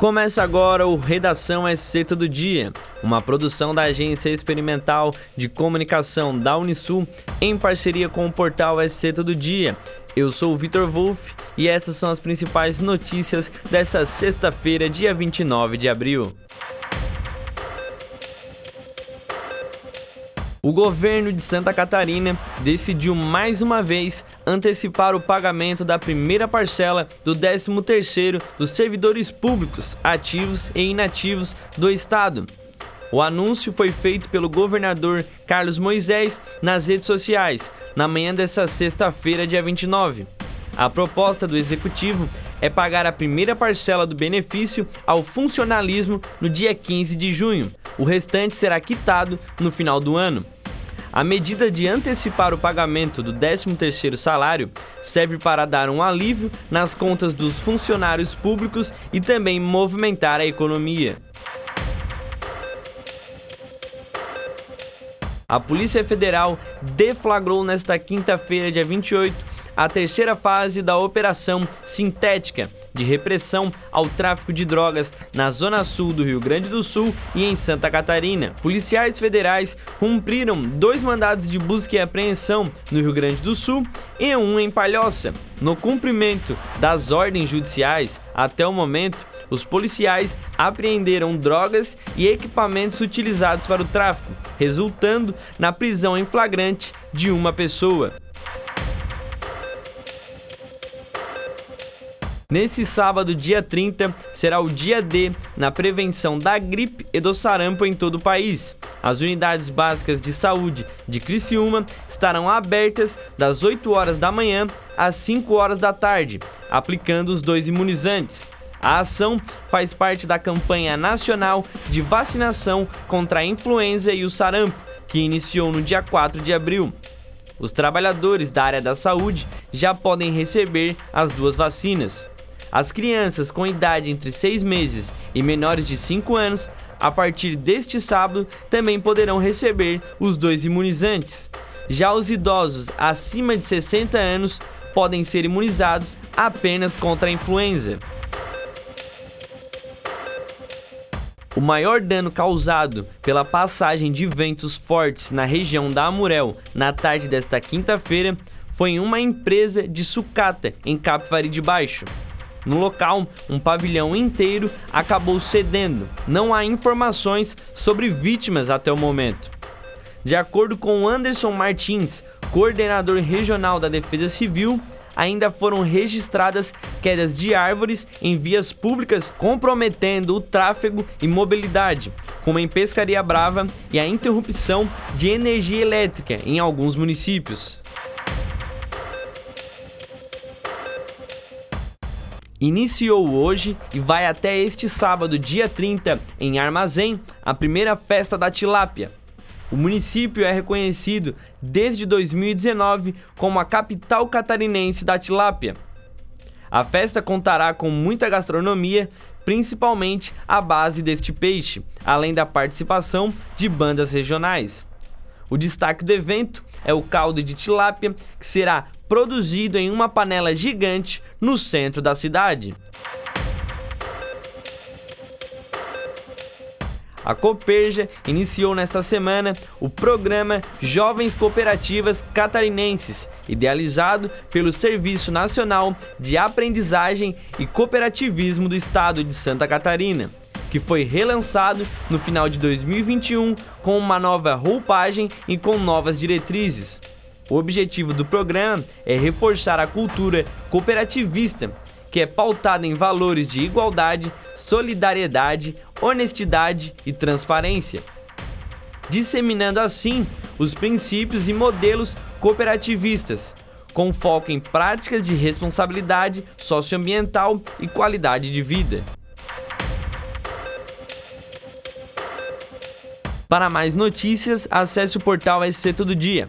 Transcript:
Começa agora o Redação SC Todo Dia, uma produção da Agência Experimental de Comunicação da Unisul em parceria com o portal SC Todo Dia. Eu sou o Vitor Wolff e essas são as principais notícias dessa sexta-feira, dia 29 de abril. O governo de Santa Catarina decidiu mais uma vez antecipar o pagamento da primeira parcela do 13º dos servidores públicos ativos e inativos do estado. O anúncio foi feito pelo governador Carlos Moisés nas redes sociais na manhã desta sexta-feira, dia 29. A proposta do executivo é pagar a primeira parcela do benefício ao funcionalismo no dia 15 de junho. O restante será quitado no final do ano. A medida de antecipar o pagamento do 13º salário serve para dar um alívio nas contas dos funcionários públicos e também movimentar a economia. A Polícia Federal deflagrou nesta quinta-feira, dia 28, a terceira fase da Operação Sintética, de repressão ao tráfico de drogas na zona sul do Rio Grande do Sul e em Santa Catarina. Policiais federais cumpriram dois mandados de busca e apreensão no Rio Grande do Sul e um em Palhoça. No cumprimento das ordens judiciais, até o momento, os policiais apreenderam drogas e equipamentos utilizados para o tráfico, resultando na prisão em flagrante de uma pessoa. Nesse sábado, dia 30, será o dia D na prevenção da gripe e do sarampo em todo o país. As unidades básicas de saúde de Criciúma estarão abertas das 8 horas da manhã às 5 horas da tarde, aplicando os dois imunizantes. A ação faz parte da campanha nacional de vacinação contra a influenza e o sarampo, que iniciou no dia 4 de abril. Os trabalhadores da área da saúde já podem receber as duas vacinas. As crianças com idade entre 6 meses e menores de 5 anos, a partir deste sábado, também poderão receber os dois imunizantes. Já os idosos acima de 60 anos podem ser imunizados apenas contra a influenza. O maior dano causado pela passagem de ventos fortes na região da Amurel na tarde desta quinta-feira foi em uma empresa de sucata em Capivari de Baixo. No local, um pavilhão inteiro acabou cedendo. Não há informações sobre vítimas até o momento. De acordo com Anderson Martins, coordenador regional da Defesa Civil, ainda foram registradas quedas de árvores em vias públicas comprometendo o tráfego e mobilidade, como em Pescaria Brava e a interrupção de energia elétrica em alguns municípios. Iniciou hoje e vai até este sábado, dia 30, em Armazém, a primeira festa da tilápia. O município é reconhecido desde 2019 como a capital catarinense da tilápia. A festa contará com muita gastronomia, principalmente a base deste peixe, além da participação de bandas regionais. O destaque do evento é o caldo de tilápia, que será produzido em uma panela gigante no centro da cidade. A Coperja iniciou nesta semana o programa Jovens Cooperativas Catarinenses, idealizado pelo Serviço Nacional de Aprendizagem e Cooperativismo do Estado de Santa Catarina, que foi relançado no final de 2021 com uma nova roupagem e com novas diretrizes. O objetivo do programa é reforçar a cultura cooperativista, que é pautada em valores de igualdade, solidariedade, honestidade e transparência, disseminando assim os princípios e modelos cooperativistas, com foco em práticas de responsabilidade socioambiental e qualidade de vida. Para mais notícias, acesse o portal SC Todo Dia.